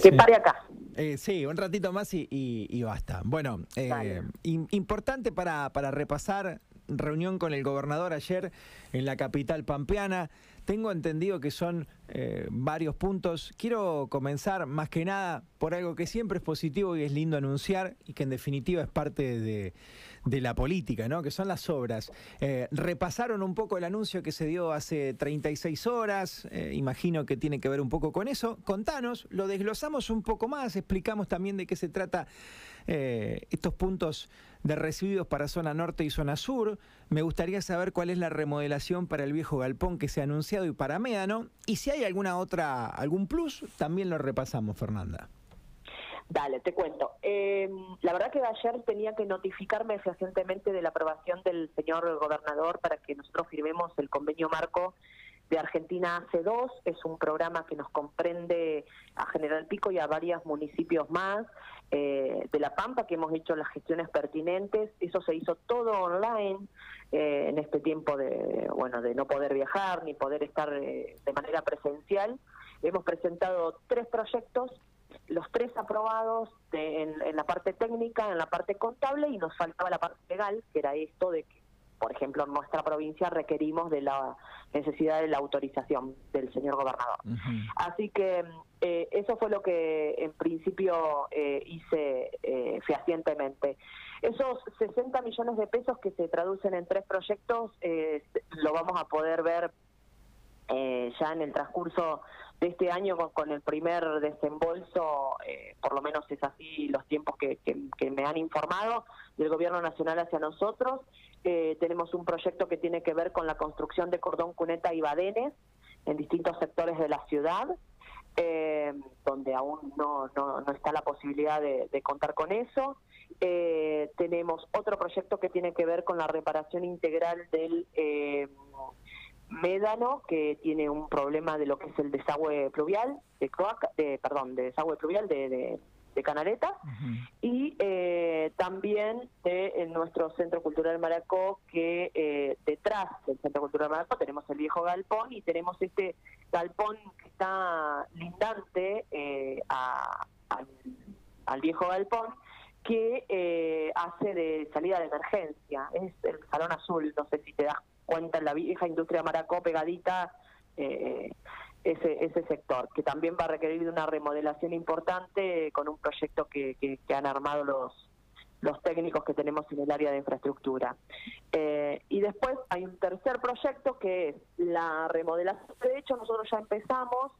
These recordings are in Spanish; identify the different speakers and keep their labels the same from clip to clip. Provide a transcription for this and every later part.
Speaker 1: Que, que pare acá.
Speaker 2: Eh, sí, un ratito más y, y, basta. Bueno, eh, importante para, para repasar reunión con el gobernador ayer en la capital pampeana. Tengo entendido que son eh, varios puntos. Quiero comenzar más que nada por algo que siempre es positivo y es lindo anunciar y que en definitiva es parte de, la política, ¿no? que son las obras. Eh, repasaron un poco el anuncio que se dio hace 36 horas, eh, imagino que tiene que ver un poco con eso. Contanos, lo desglosamos un poco más, explicamos también de qué se trata estos puntos de residuos para zona norte y zona sur. Me gustaría saber cuál es la remodelación para el viejo galpón que se ha anunciado y para Médano. Y si hay alguna otra, algún plus, también lo repasamos, Fernanda.
Speaker 1: Dale, te cuento. Eh, la verdad que ayer tenía que notificarme fehacientemente de la aprobación del señor gobernador para que nosotros firmemos el convenio marco de Argentina C2. Es un programa que nos comprende a General Pico y a varios municipios más eh, de La Pampa, que hemos hecho las gestiones pertinentes. Eso se hizo todo online eh, en este tiempo de, bueno, de no poder viajar ni poder estar de manera presencial. Hemos presentado tres proyectos los tres aprobados en, la parte técnica, en la parte contable y nos faltaba la parte legal, que era esto de que, por ejemplo, en nuestra provincia requerimos de la necesidad de la autorización del señor gobernador. Así que eh, eso fue lo que en principio eh, hice eh, fehacientemente. Esos 60 millones de pesos que se traducen en tres proyectos lo vamos a poder ver ya en el transcurso de este año con, el primer desembolso, eh, por lo menos es así los tiempos que, me han informado, del Gobierno Nacional hacia nosotros. Eh, tenemos un proyecto que tiene que ver con la construcción de cordón cuneta y badenes en distintos sectores de la ciudad, eh, donde aún no, no, está la posibilidad de, de contar con eso. tenemos otro proyecto que tiene que ver con la reparación integral del Médano, que tiene un problema de lo que es el desagüe pluvial, de cloaca, de, perdón, de desagüe pluvial de, de, Canaleta, y eh, también de nuestro Centro Cultural Maracó, que eh, detrás del Centro Cultural Maracó tenemos el viejo galpón y tenemos este galpón que está lindante eh, al, viejo galpón, que hace de salida de emergencia, es el Salón Azul, no sé si te das cuenta en la vieja industria Maracó pegadita eh, ese, ese sector, que también va a requerir de una remodelación importante con un proyecto que, que, han armado los, los técnicos que tenemos en el área de infraestructura. Eh, y después hay un tercer proyecto que es la remodelación. De hecho, nosotros ya empezamos,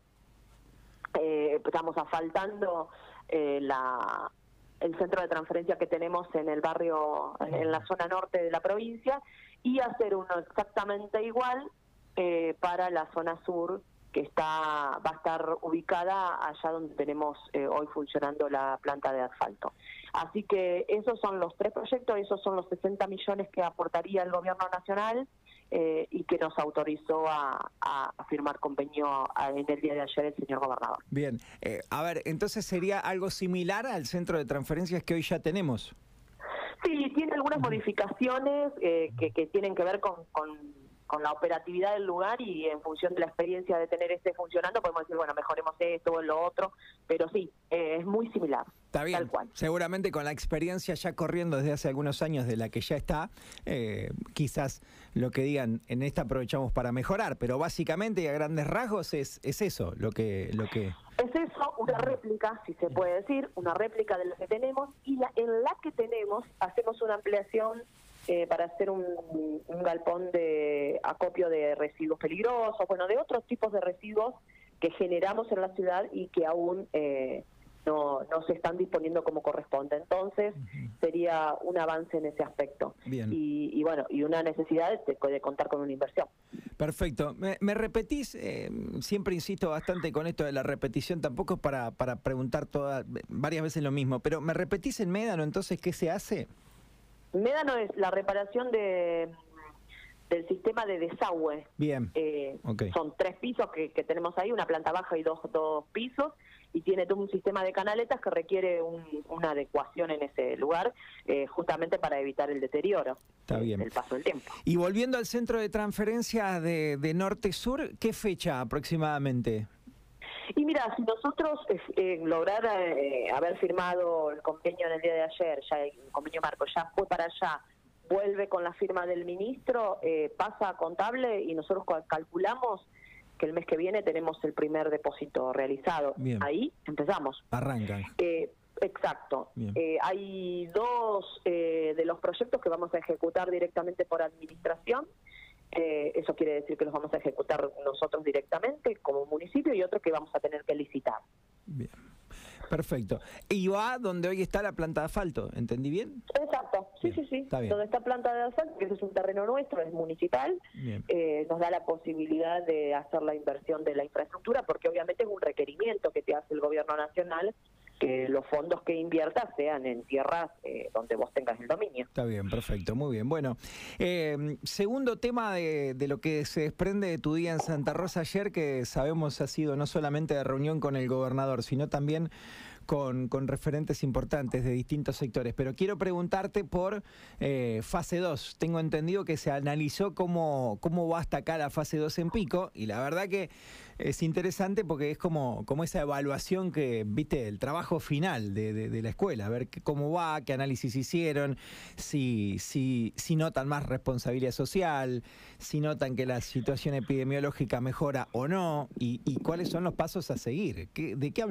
Speaker 1: eh, estamos asfaltando eh, la, el centro de transferencia que tenemos en el barrio, en la zona norte de la provincia, y hacer uno exactamente igual eh, para la zona sur que está va a estar ubicada allá donde tenemos eh, hoy funcionando la planta de asfalto. Así que esos son los tres proyectos, esos son los 60 millones que aportaría el gobierno nacional eh, y que nos autorizó a, firmar convenio en el día de ayer el señor gobernador.
Speaker 2: Bien, a ver, entonces sería algo similar al centro de transferencias que hoy ya tenemos.
Speaker 1: Sí, tiene algunas modificaciones eh, que, que, tienen que ver con, con, la operatividad del lugar y en función de la experiencia de tener este funcionando podemos decir, bueno, mejoremos esto o lo otro, pero sí, eh, es muy similar.
Speaker 2: Está bien, seguramente con la experiencia ya corriendo desde hace algunos años de la que ya está, eh, quizás lo que digan en esta aprovechamos para mejorar, pero básicamente y a grandes rasgos es, es eso lo que... Lo que...
Speaker 1: Es eso, una réplica, si se puede decir, una réplica de lo que tenemos y la, en la que tenemos hacemos una ampliación eh, para hacer un, galpón de acopio de residuos peligrosos, bueno, de otros tipos de residuos que generamos en la ciudad y que aún eh, no, no se están disponiendo como corresponde. Entonces, sería un avance en ese aspecto. Y, bueno, y una necesidad de, contar con una inversión.
Speaker 2: Perfecto. ¿Me, repetís? Eh, siempre insisto bastante con esto de la repetición, tampoco para, para preguntar todas, varias veces lo mismo, pero ¿me repetís en Médano entonces qué se hace?
Speaker 1: Médano es la reparación de del sistema de desagüe.
Speaker 2: Bien.
Speaker 1: Eh, son tres pisos que, que, tenemos ahí, una planta baja y dos, dos pisos, y tiene todo un sistema de canaletas que requiere una adecuación en ese lugar, eh, justamente para evitar el deterioro
Speaker 2: Está bien.
Speaker 1: el paso del tiempo.
Speaker 2: Y volviendo al centro de transferencia de, de norte-sur, ¿qué fecha aproximadamente?
Speaker 1: Y mira, si nosotros eh, lograr eh, haber firmado el convenio en el día de ayer, ya el convenio marco ya fue para allá, vuelve con la firma del ministro, eh, pasa a contable y nosotros calculamos que el mes que viene tenemos el primer depósito realizado. Ahí empezamos.
Speaker 2: Arrancan.
Speaker 1: Eh, exacto. Eh, hay dos de los proyectos que vamos a ejecutar directamente por administración. Eso quiere decir que los vamos a ejecutar nosotros directamente como municipio y otro que vamos a tener que licitar.
Speaker 2: Bien. Perfecto. Y va donde hoy está la planta de asfalto, ¿entendí bien?
Speaker 1: Exacto, sí, sí, sí. Está bien. Donde está planta de asfalto, que es un terreno nuestro, es municipal, eh, nos da la posibilidad de hacer la inversión de la infraestructura, porque obviamente es un requerimiento que te hace el gobierno nacional que los fondos que inviertas sean en tierras eh, donde vos tengas el dominio.
Speaker 2: Está bien, perfecto, muy bien. Bueno, eh, segundo tema de, de, lo que se desprende de tu día en Santa Rosa ayer, que sabemos ha sido no solamente de reunión con el gobernador, sino también con, con referentes importantes de distintos sectores. Pero quiero preguntarte por eh, fase 2. Tengo entendido que se analizó cómo, cómo va hasta acá la fase 2 en pico y la verdad que es interesante porque es como, como esa evaluación que, viste, el trabajo final de, de, la escuela, a ver cómo va, qué análisis hicieron, si, si, si notan más responsabilidad social, si notan que la situación epidemiológica mejora o no y, cuáles son los pasos a seguir. ¿De qué